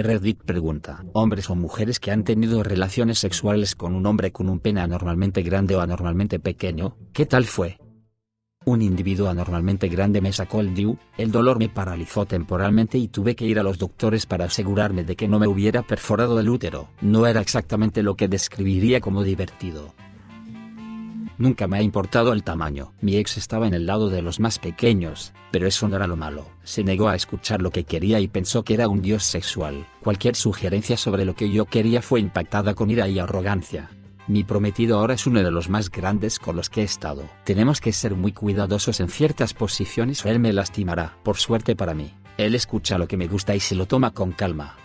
Reddit pregunta, hombres o mujeres que han tenido relaciones sexuales con un hombre con un pene anormalmente grande o anormalmente pequeño, ¿qué tal fue? Un individuo anormalmente grande me sacó el DIU, el dolor me paralizó temporalmente y tuve que ir a los doctores para asegurarme de que no me hubiera perforado el útero. No era exactamente lo que describiría como divertido. Nunca me ha importado el tamaño. Mi ex estaba en el lado de los más pequeños, pero eso no era lo malo. Se negó a escuchar lo que quería y pensó que era un dios sexual. Cualquier sugerencia sobre lo que yo quería fue impactada con ira y arrogancia. Mi prometido ahora es uno de los más grandes con los que he estado. Tenemos que ser muy cuidadosos en ciertas posiciones o él me lastimará. Por suerte para mí, él escucha lo que me gusta y se lo toma con calma.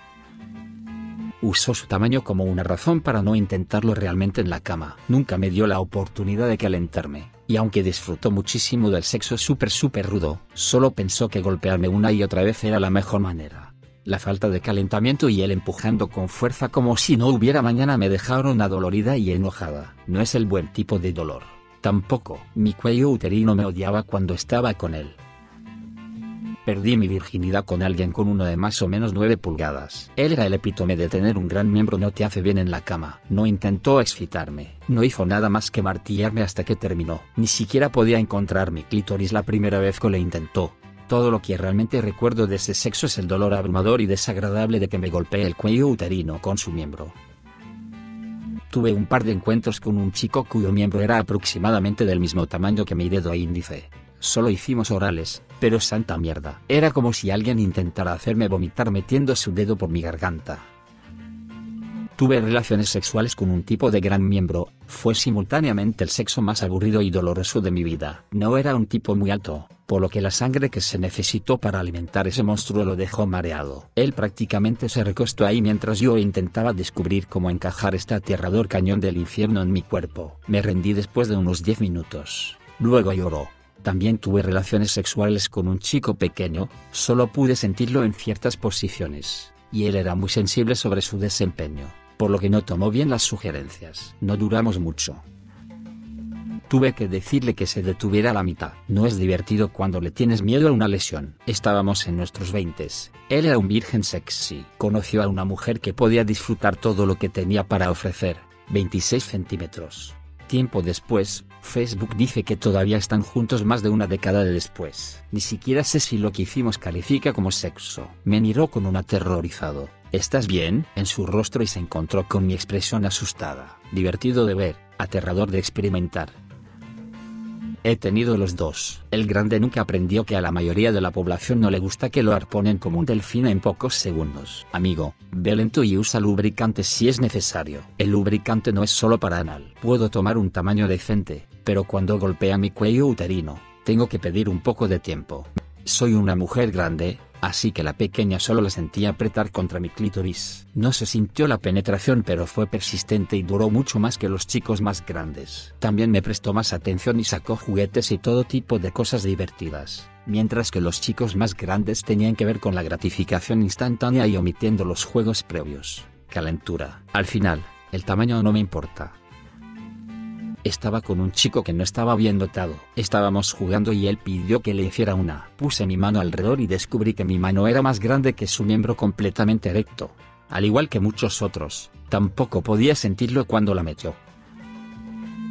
Usó su tamaño como una razón para no intentarlo realmente en la cama. Nunca me dio la oportunidad de calentarme, y aunque disfrutó muchísimo del sexo súper súper rudo, solo pensó que golpearme una y otra vez era la mejor manera. La falta de calentamiento y él empujando con fuerza como si no hubiera mañana me dejaron adolorida y enojada. No es el buen tipo de dolor. Tampoco, mi cuello uterino me odiaba cuando estaba con él. Perdí mi virginidad con alguien con uno de más o menos 9 pulgadas. Él era el epítome de tener un gran miembro no te hace bien en la cama. No intentó excitarme, no hizo nada más que martillarme hasta que terminó. Ni siquiera podía encontrar mi clítoris la primera vez que lo intentó. Todo lo que realmente recuerdo de ese sexo es el dolor abrumador y desagradable de que me golpeé el cuello uterino con su miembro. Tuve un par de encuentros con un chico cuyo miembro era aproximadamente del mismo tamaño que mi dedo índice. Solo hicimos orales, pero santa mierda. Era como si alguien intentara hacerme vomitar metiendo su dedo por mi garganta. Tuve relaciones sexuales con un tipo de gran miembro, fue simultáneamente el sexo más aburrido y doloroso de mi vida. No era un tipo muy alto, por lo que la sangre que se necesitó para alimentar ese monstruo lo dejó mareado. Él prácticamente se recostó ahí mientras yo intentaba descubrir cómo encajar este aterrador cañón del infierno en mi cuerpo. Me rendí después de unos 10 minutos. Luego lloró. También tuve relaciones sexuales con un chico pequeño, solo pude sentirlo en ciertas posiciones, y él era muy sensible sobre su desempeño, por lo que no tomó bien las sugerencias. No duramos mucho, Tuve que decirle que se detuviera a la mitad. No es divertido cuando le tienes miedo a una lesión. Estábamos en nuestros veintes. Él era un virgen sexy. Conoció a una mujer que podía disfrutar todo lo que tenía para ofrecer. 26 centímetros. Tiempo después, Facebook dice que todavía están juntos más de una década después. Ni siquiera sé si lo que hicimos califica como sexo. Me miró con un aterrorizado. ¿Estás bien? en su rostro y se encontró con mi expresión asustada. Divertido de ver, aterrador de experimentar. He tenido los dos. El grande nunca aprendió que a la mayoría de la población no le gusta que lo arponen como un delfín en pocos segundos. Amigo, ve lento y usa lubricante si es necesario. El lubricante no es solo para anal. Puedo tomar un tamaño decente, pero cuando golpea mi cuello uterino, tengo que pedir un poco de tiempo. Soy una mujer grande, así que la pequeña solo la sentía apretar contra mi clítoris. No se sintió la penetración pero fue persistente y duró mucho más que los chicos más grandes. También me prestó más atención y sacó juguetes y todo tipo de cosas divertidas, mientras que los chicos más grandes tenían que ver con la gratificación instantánea y omitiendo los juegos previos. Calentura. Al final, el tamaño no me importa estaba con un chico que no estaba bien dotado. Estábamos jugando y él pidió que le hiciera una. Puse mi mano alrededor y descubrí que mi mano era más grande que su miembro completamente erecto. Al igual que muchos otros, tampoco podía sentirlo cuando la metió.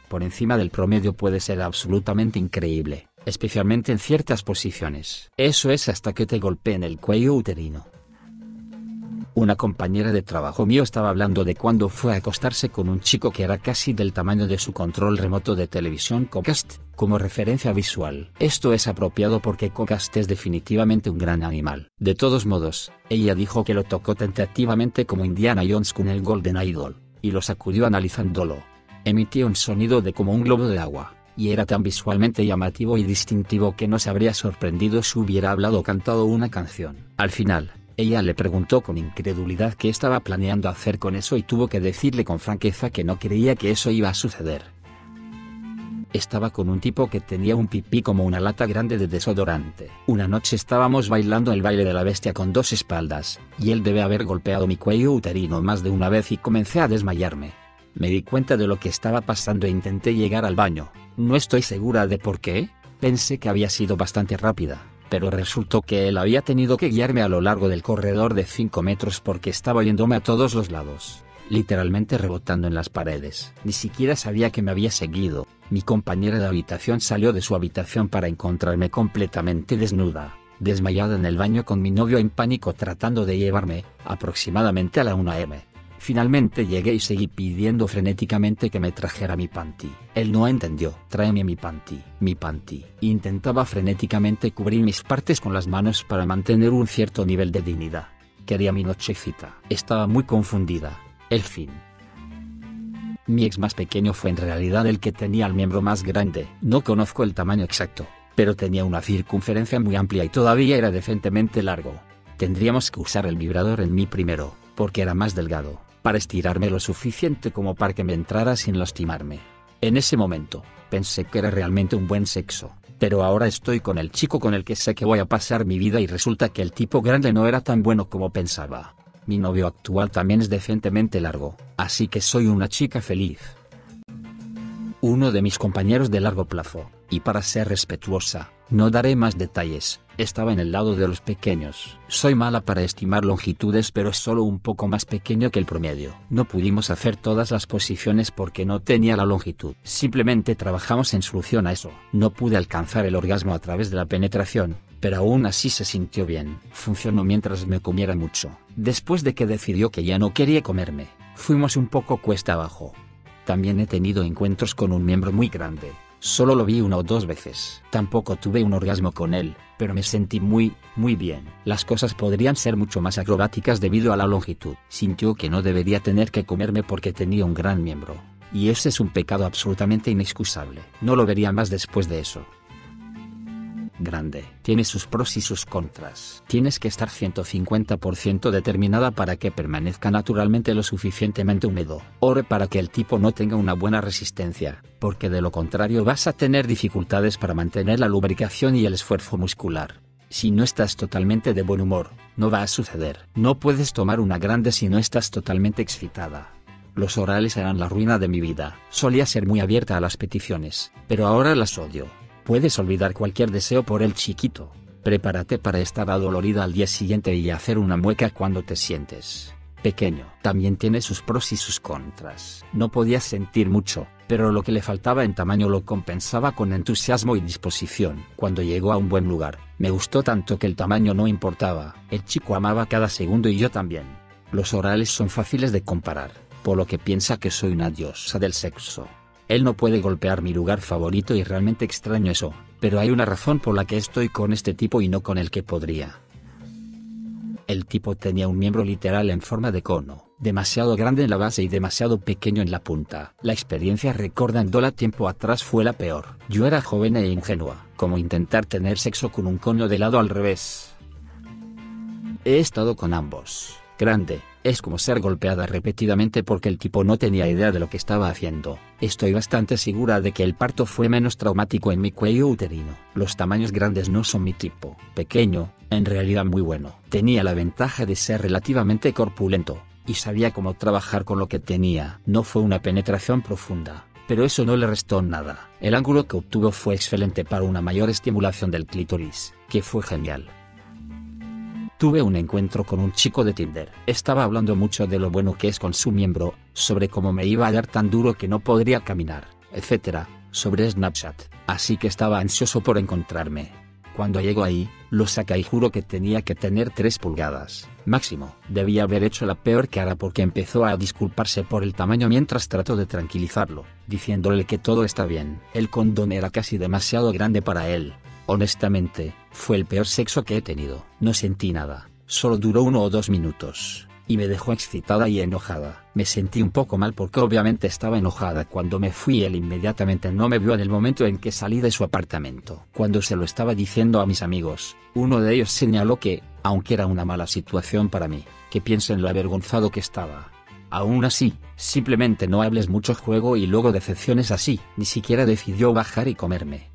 Por encima del promedio puede ser absolutamente increíble, especialmente en ciertas posiciones. Eso es hasta que te golpeen el cuello uterino. Una compañera de trabajo mío estaba hablando de cuando fue a acostarse con un chico que era casi del tamaño de su control remoto de televisión Cocast, como referencia visual. Esto es apropiado porque Cocast es definitivamente un gran animal. De todos modos, ella dijo que lo tocó tentativamente como Indiana Jones con el Golden Idol, y lo sacudió analizándolo. Emitía un sonido de como un globo de agua y era tan visualmente llamativo y distintivo que no se habría sorprendido si hubiera hablado o cantado una canción. Al final, ella le preguntó con incredulidad qué estaba planeando hacer con eso y tuvo que decirle con franqueza que no creía que eso iba a suceder. Estaba con un tipo que tenía un pipí como una lata grande de desodorante. Una noche estábamos bailando el baile de la bestia con dos espaldas, y él debe haber golpeado mi cuello uterino más de una vez y comencé a desmayarme. Me di cuenta de lo que estaba pasando e intenté llegar al baño. No estoy segura de por qué, pensé que había sido bastante rápida pero resultó que él había tenido que guiarme a lo largo del corredor de 5 metros porque estaba yéndome a todos los lados, literalmente rebotando en las paredes. Ni siquiera sabía que me había seguido. Mi compañera de habitación salió de su habitación para encontrarme completamente desnuda, desmayada en el baño con mi novio en pánico tratando de llevarme, aproximadamente a la 1 am. Finalmente llegué y seguí pidiendo frenéticamente que me trajera mi panty. Él no entendió. Tráeme mi panty, mi panty. Intentaba frenéticamente cubrir mis partes con las manos para mantener un cierto nivel de dignidad. Quería mi nochecita. Estaba muy confundida. El fin. Mi ex más pequeño fue en realidad el que tenía el miembro más grande. No conozco el tamaño exacto, pero tenía una circunferencia muy amplia y todavía era decentemente largo. Tendríamos que usar el vibrador en mí primero, porque era más delgado para estirarme lo suficiente como para que me entrara sin lastimarme. En ese momento, pensé que era realmente un buen sexo, pero ahora estoy con el chico con el que sé que voy a pasar mi vida y resulta que el tipo grande no era tan bueno como pensaba. Mi novio actual también es decentemente largo, así que soy una chica feliz. Uno de mis compañeros de largo plazo, y para ser respetuosa, no daré más detalles, estaba en el lado de los pequeños. Soy mala para estimar longitudes pero es solo un poco más pequeño que el promedio. No pudimos hacer todas las posiciones porque no tenía la longitud. Simplemente trabajamos en solución a eso. No pude alcanzar el orgasmo a través de la penetración, pero aún así se sintió bien. Funcionó mientras me comiera mucho. Después de que decidió que ya no quería comerme, fuimos un poco cuesta abajo. También he tenido encuentros con un miembro muy grande, Solo lo vi una o dos veces. Tampoco tuve un orgasmo con él, pero me sentí muy, muy bien. Las cosas podrían ser mucho más acrobáticas debido a la longitud. Sintió que no debería tener que comerme porque tenía un gran miembro. Y ese es un pecado absolutamente inexcusable. No lo vería más después de eso grande. Tiene sus pros y sus contras. Tienes que estar 150% determinada para que permanezca naturalmente lo suficientemente húmedo. Ore para que el tipo no tenga una buena resistencia, porque de lo contrario vas a tener dificultades para mantener la lubricación y el esfuerzo muscular. Si no estás totalmente de buen humor, no va a suceder. No puedes tomar una grande si no estás totalmente excitada. Los orales eran la ruina de mi vida. Solía ser muy abierta a las peticiones, pero ahora las odio. Puedes olvidar cualquier deseo por el chiquito. Prepárate para estar adolorida al día siguiente y hacer una mueca cuando te sientes pequeño. También tiene sus pros y sus contras. No podía sentir mucho, pero lo que le faltaba en tamaño lo compensaba con entusiasmo y disposición. Cuando llegó a un buen lugar, me gustó tanto que el tamaño no importaba. El chico amaba cada segundo y yo también. Los orales son fáciles de comparar, por lo que piensa que soy una diosa del sexo. Él no puede golpear mi lugar favorito y realmente extraño eso, pero hay una razón por la que estoy con este tipo y no con el que podría. El tipo tenía un miembro literal en forma de cono, demasiado grande en la base y demasiado pequeño en la punta. La experiencia recordándola tiempo atrás fue la peor. Yo era joven e ingenua, como intentar tener sexo con un cono de lado al revés. He estado con ambos. Grande, es como ser golpeada repetidamente porque el tipo no tenía idea de lo que estaba haciendo. Estoy bastante segura de que el parto fue menos traumático en mi cuello uterino. Los tamaños grandes no son mi tipo. Pequeño, en realidad muy bueno. Tenía la ventaja de ser relativamente corpulento, y sabía cómo trabajar con lo que tenía. No fue una penetración profunda, pero eso no le restó nada. El ángulo que obtuvo fue excelente para una mayor estimulación del clítoris, que fue genial. Tuve un encuentro con un chico de Tinder. Estaba hablando mucho de lo bueno que es con su miembro, sobre cómo me iba a dar tan duro que no podría caminar, etc., sobre Snapchat, así que estaba ansioso por encontrarme. Cuando llego ahí, lo saca y juro que tenía que tener 3 pulgadas, máximo. Debía haber hecho la peor cara porque empezó a disculparse por el tamaño mientras trató de tranquilizarlo, diciéndole que todo está bien. El condón era casi demasiado grande para él, Honestamente, fue el peor sexo que he tenido. No sentí nada, solo duró uno o dos minutos, y me dejó excitada y enojada. Me sentí un poco mal porque obviamente estaba enojada cuando me fui él inmediatamente no me vio en el momento en que salí de su apartamento. Cuando se lo estaba diciendo a mis amigos, uno de ellos señaló que, aunque era una mala situación para mí, que piensen lo avergonzado que estaba. Aún así, simplemente no hables mucho juego y luego decepciones así. Ni siquiera decidió bajar y comerme.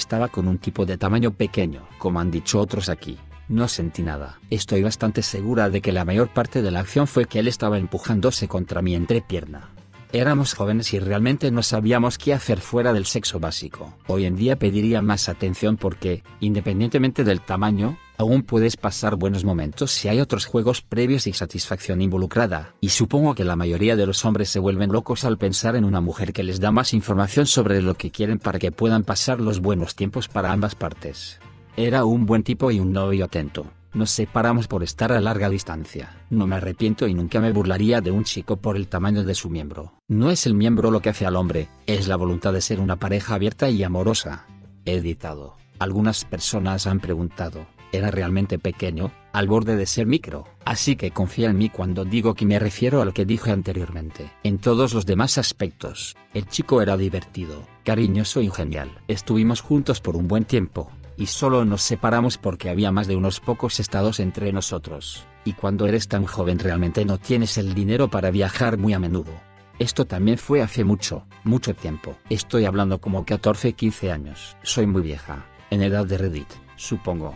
Estaba con un tipo de tamaño pequeño, como han dicho otros aquí. No sentí nada. Estoy bastante segura de que la mayor parte de la acción fue que él estaba empujándose contra mi entrepierna. Éramos jóvenes y realmente no sabíamos qué hacer fuera del sexo básico. Hoy en día pediría más atención porque, independientemente del tamaño, aún puedes pasar buenos momentos si hay otros juegos previos y satisfacción involucrada. Y supongo que la mayoría de los hombres se vuelven locos al pensar en una mujer que les da más información sobre lo que quieren para que puedan pasar los buenos tiempos para ambas partes. Era un buen tipo y un novio atento. Nos separamos por estar a larga distancia. No me arrepiento y nunca me burlaría de un chico por el tamaño de su miembro. No es el miembro lo que hace al hombre, es la voluntad de ser una pareja abierta y amorosa. Editado. Algunas personas han preguntado, ¿era realmente pequeño, al borde de ser micro? Así que confía en mí cuando digo que me refiero al que dije anteriormente. En todos los demás aspectos, el chico era divertido, cariñoso y genial. Estuvimos juntos por un buen tiempo, y solo nos separamos porque había más de unos pocos estados entre nosotros, y cuando eres tan joven realmente no tienes el dinero para viajar muy a menudo. Esto también fue hace mucho, mucho tiempo. Estoy hablando como 14, 15 años. Soy muy vieja, en edad de Reddit, supongo.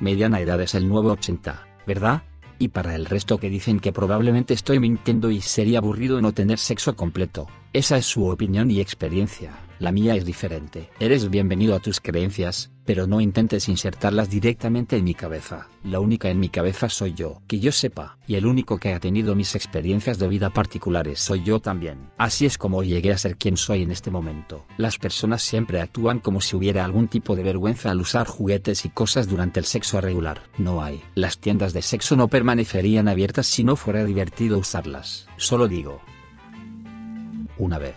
Mediana edad es el nuevo 80, ¿verdad? Y para el resto que dicen que probablemente estoy mintiendo y sería aburrido no tener sexo completo, esa es su opinión y experiencia, la mía es diferente. Eres bienvenido a tus creencias, pero no intentes insertarlas directamente en mi cabeza. La única en mi cabeza soy yo, que yo sepa, y el único que ha tenido mis experiencias de vida particulares soy yo también. Así es como llegué a ser quien soy en este momento. Las personas siempre actúan como si hubiera algún tipo de vergüenza al usar juguetes y cosas durante el sexo regular. No hay. Las tiendas de sexo no permanecerían abiertas si no fuera divertido usarlas. Solo digo, una vez,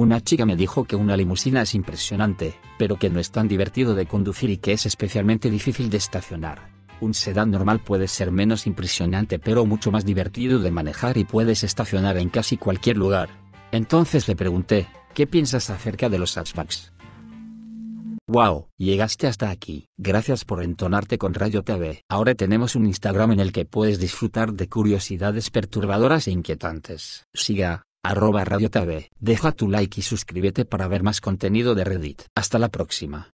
una chica me dijo que una limusina es impresionante, pero que no es tan divertido de conducir y que es especialmente difícil de estacionar. Un sedán normal puede ser menos impresionante pero mucho más divertido de manejar y puedes estacionar en casi cualquier lugar. Entonces le pregunté, ¿qué piensas acerca de los hatchbacks? Wow, llegaste hasta aquí. Gracias por entonarte con Radio TV. Ahora tenemos un Instagram en el que puedes disfrutar de curiosidades perturbadoras e inquietantes. Siga, arroba Radio TV. Deja tu like y suscríbete para ver más contenido de Reddit. Hasta la próxima.